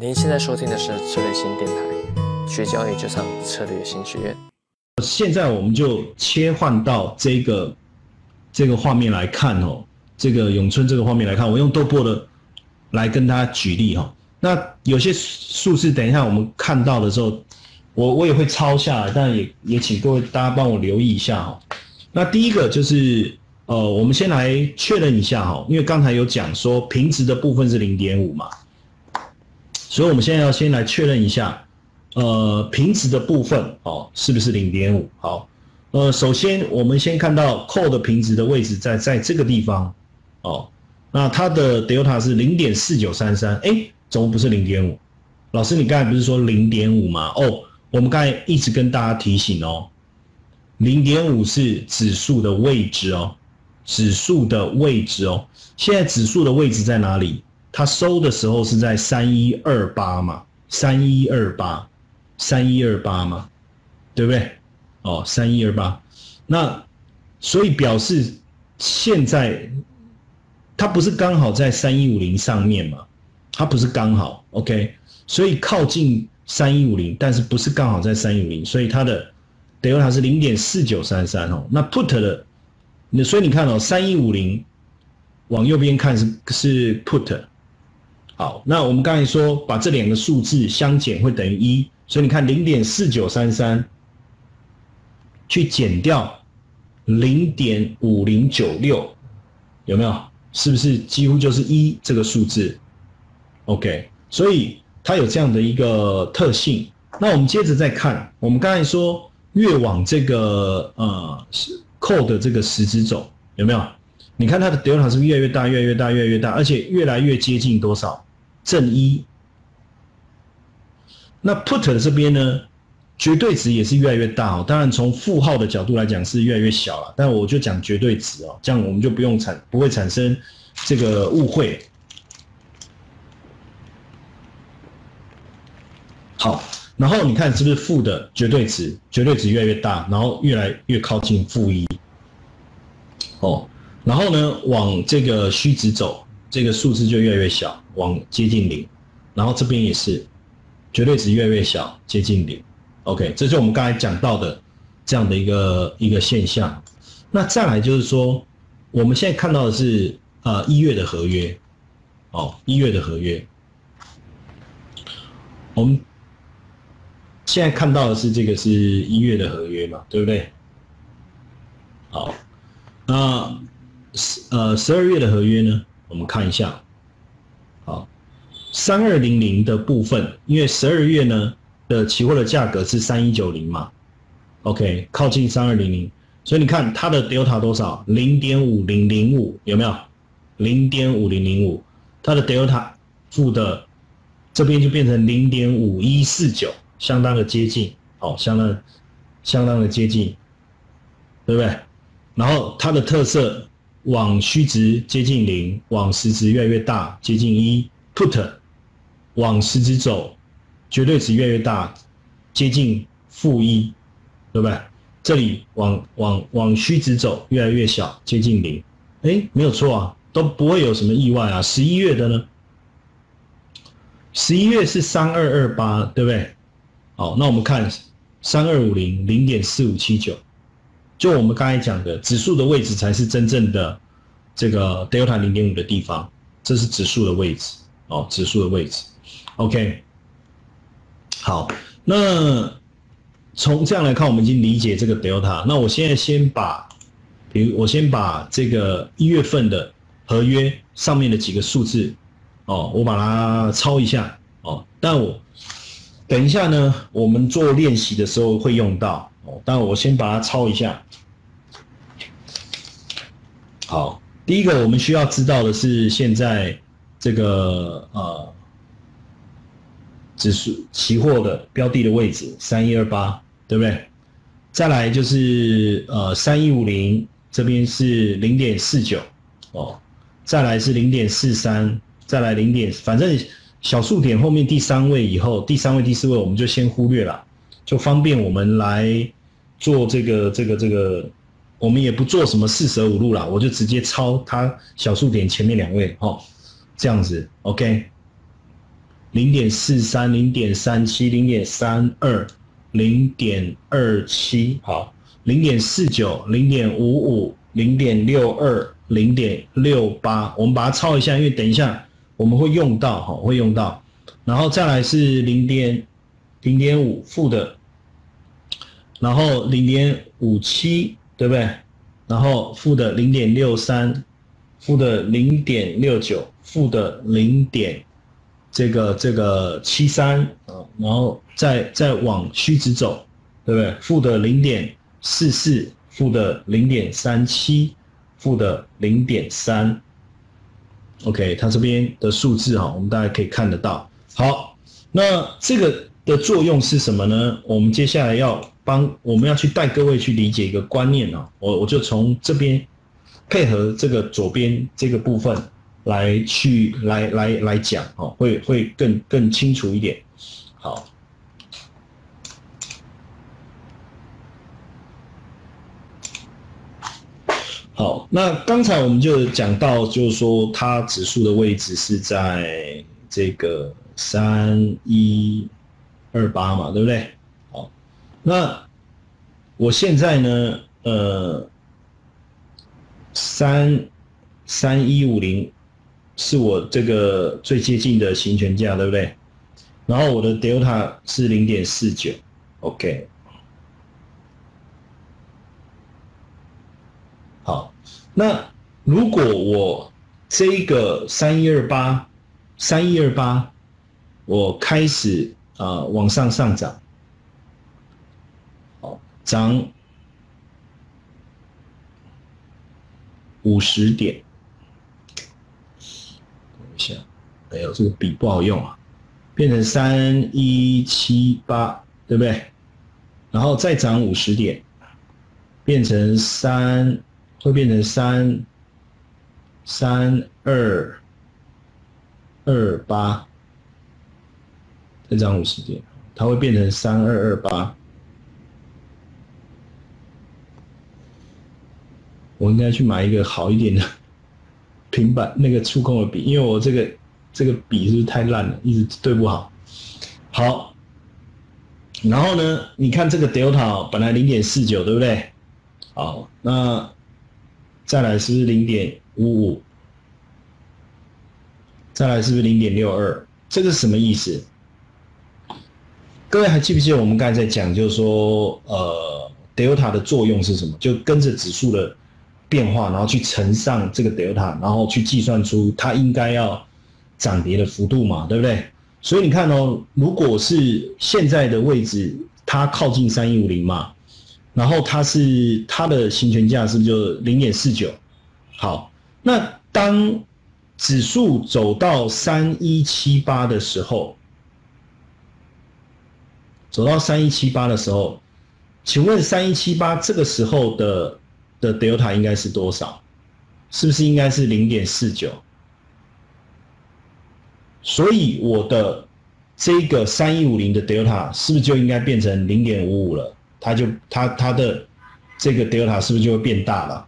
您现在收听的是策略新电台，学交易就上策略新学院。现在我们就切换到这个这个画面来看哦，这个永春这个画面来看，我用豆波的来跟大家举例哈。那有些数字，等一下我们看到的时候，我我也会抄下来，但也也请各位大家帮我留意一下哈。那第一个就是呃，我们先来确认一下哈，因为刚才有讲说平值的部分是零点五嘛，所以我们现在要先来确认一下。呃，平值的部分哦，是不是零点五？好，呃，首先我们先看到 call 的平值的位置在在这个地方哦，那它的 delta 是零点四九三三，哎，怎么不是零点五？老师，你刚才不是说零点五吗？哦，我们刚才一直跟大家提醒哦，零点五是指数的位置哦，指数的位置哦，现在指数的位置在哪里？它收的时候是在三一二八嘛，三一二八。三一二八嘛，对不对？哦，三一二八，那所以表示现在它不是刚好在三一五零上面嘛？它不是刚好，OK？所以靠近三一五零，但是不是刚好在三一五零？所以它的 delta 是零点四九三三哦。那 put 的，那所以你看哦，三一五零往右边看是是 put。好，那我们刚才说把这两个数字相减会等于一。所以你看，零点四九三三去减掉零点五零九六，有没有？是不是几乎就是一这个数字？OK，所以它有这样的一个特性。那我们接着再看，我们刚才说越往这个呃扣的这个十字走，有没有？你看它的 delta 是越来越大，越来越大，越来越大，而且越来越接近多少？正一。那 put 这边呢，绝对值也是越来越大哦。当然，从负号的角度来讲是越来越小了。但我就讲绝对值哦，这样我们就不用产不会产生这个误会。好，然后你看是不是负的绝对值？绝对值越来越大，然后越来越靠近负一。哦，然后呢，往这个虚值走，这个数字就越来越小，往接近零。然后这边也是。绝对值越来越小，接近零。OK，这是我们刚才讲到的这样的一个一个现象。那再来就是说，我们现在看到的是呃一月的合约，哦一月的合约。我们现在看到的是这个是一月的合约嘛，对不对？好，那十呃十二月的合约呢？我们看一下。好三二零零的部分，因为十二月呢的期货的价格是三一九零嘛，OK，靠近三二零零，所以你看它的 delta 多少？零点五零零五有没有？零点五零零五，它的 delta 负的这边就变成零点五一四九，相当的接近，哦，相当相当的接近，对不对？然后它的特色往虚值接近零，往实值越来越大，接近一，put。往实值走，绝对值越来越大，接近负一，对不对？这里往往往虚值走，越来越小，接近零。哎，没有错啊，都不会有什么意外啊。十一月的呢？十一月是三二二八，对不对？好，那我们看三二五零零点四五七九，就我们刚才讲的指数的位置才是真正的这个 delta 零点五的地方，这是指数的位置哦，指数的位置。OK，好，那从这样来看，我们已经理解这个 delta。那我现在先把，比如我先把这个一月份的合约上面的几个数字，哦，我把它抄一下，哦，但我等一下呢，我们做练习的时候会用到，哦，但我先把它抄一下。好，第一个我们需要知道的是，现在这个呃。指数期货的标的的位置三一二八，对不对？再来就是呃三一五零这边是零点四九哦，再来是零点四三，再来零点，反正小数点后面第三位以后，第三位第四位我们就先忽略了，就方便我们来做这个这个这个，我们也不做什么四舍五入了，我就直接抄它小数点前面两位哦，这样子，OK。零点四三、零点三七、零点三二、零点二七，好，零点四九、零点五五、零点六二、零点六八，我们把它抄一下，因为等一下我们会用到，哈，会用到，然后再来是零点零点五负的，然后零点五七，对不对？然后负的零点六三，负的零点六九，负的零点。这个这个七三啊，然后再再往虚值走，对不对？负的零点四四，负的零点三七，负的零点三。OK，它这边的数字哈，我们大家可以看得到。好，那这个的作用是什么呢？我们接下来要帮我们要去带各位去理解一个观念啊，我我就从这边配合这个左边这个部分。来去来来来讲哦，会会更更清楚一点。好，好，那刚才我们就讲到，就是说它指数的位置是在这个三一二八嘛，对不对？那我现在呢，呃，三三一五零。是我这个最接近的行权价，对不对？然后我的 delta 是零点四九，OK。好，那如果我这个三一二八，三一二八，我开始啊往上上涨，涨五十点。等一下，哎呦，这个笔不好用啊，变成三一七八，对不对？然后再涨五十点，变成三，会变成三三二二八，再涨五十点，它会变成三二二八。我应该去买一个好一点的。平板那个触控的笔，因为我这个这个笔是不是太烂了，一直对不好。好，然后呢，你看这个 delta 本来零点四九，对不对？好，那再来是不是零点五五？再来是不是零点六二？这个什么意思？各位还记不记得我们刚才在讲，就是说，呃，delta 的作用是什么？就跟着指数的。变化，然后去乘上这个 delta，然后去计算出它应该要涨跌的幅度嘛，对不对？所以你看哦，如果是现在的位置，它靠近三一五零嘛，然后它是它的行权价是不是就零点四九？好，那当指数走到三一七八的时候，走到三一七八的时候，请问三一七八这个时候的？的 delta 应该是多少？是不是应该是零点四九？所以我的这个三一五零的 delta 是不是就应该变成零点五五了？它就它它的这个 delta 是不是就会变大了？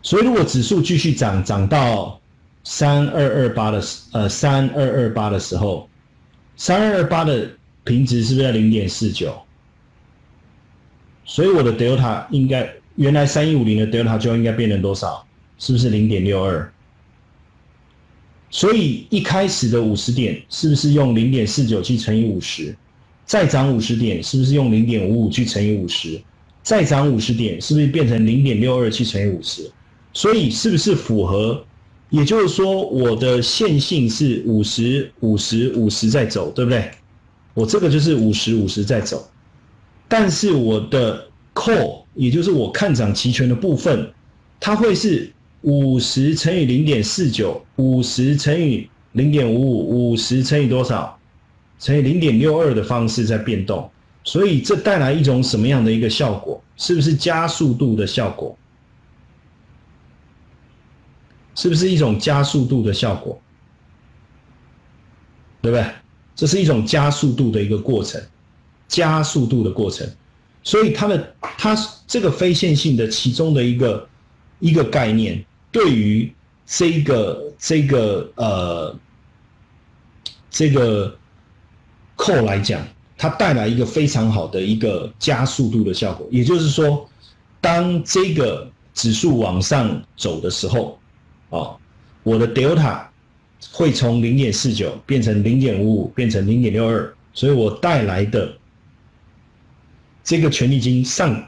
所以如果指数继续涨，涨到三二二八的呃三二二八的时候，三二二八的平值是不是在零点四九？所以我的 delta 应该。原来三一五零的 delta 就应该变成多少？是不是零点六二？所以一开始的五十点是不是用零点四九去乘以五十？再涨五十点是不是用零点五五去乘以五十？再涨五十点是不是变成零点六二去乘以五十？所以是不是符合？也就是说，我的线性是五十五十五十在走，对不对？我这个就是五十五十在走，但是我的 call。也就是我看涨期权的部分，它会是五十乘以零点四九，五十乘以零点五五，五十乘以多少？乘以零点六二的方式在变动，所以这带来一种什么样的一个效果？是不是加速度的效果？是不是一种加速度的效果？对不对？这是一种加速度的一个过程，加速度的过程。所以它的它这个非线性的其中的一个一个概念，对于这个这个呃这个扣来讲，它带来一个非常好的一个加速度的效果。也就是说，当这个指数往上走的时候，啊，我的 delta 会从零点四九变成零点五五，变成零点六二，所以我带来的这个权利金上，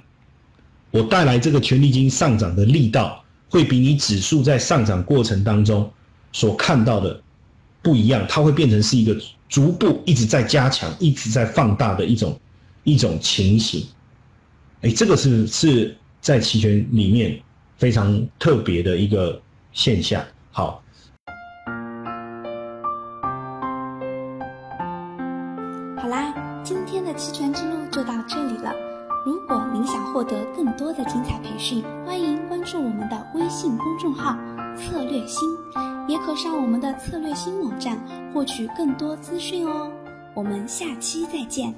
我带来这个权利金上涨的力道，会比你指数在上涨过程当中所看到的不一样，它会变成是一个逐步一直在加强、一直在放大的一种一种情形。哎，这个是是在期权里面非常特别的一个现象。好，好啦，今天的期权之路就到这里了。如果您想获得更多的精彩培训，欢迎关注我们的微信公众号“策略星”，也可上我们的策略星网站获取更多资讯哦。我们下期再见。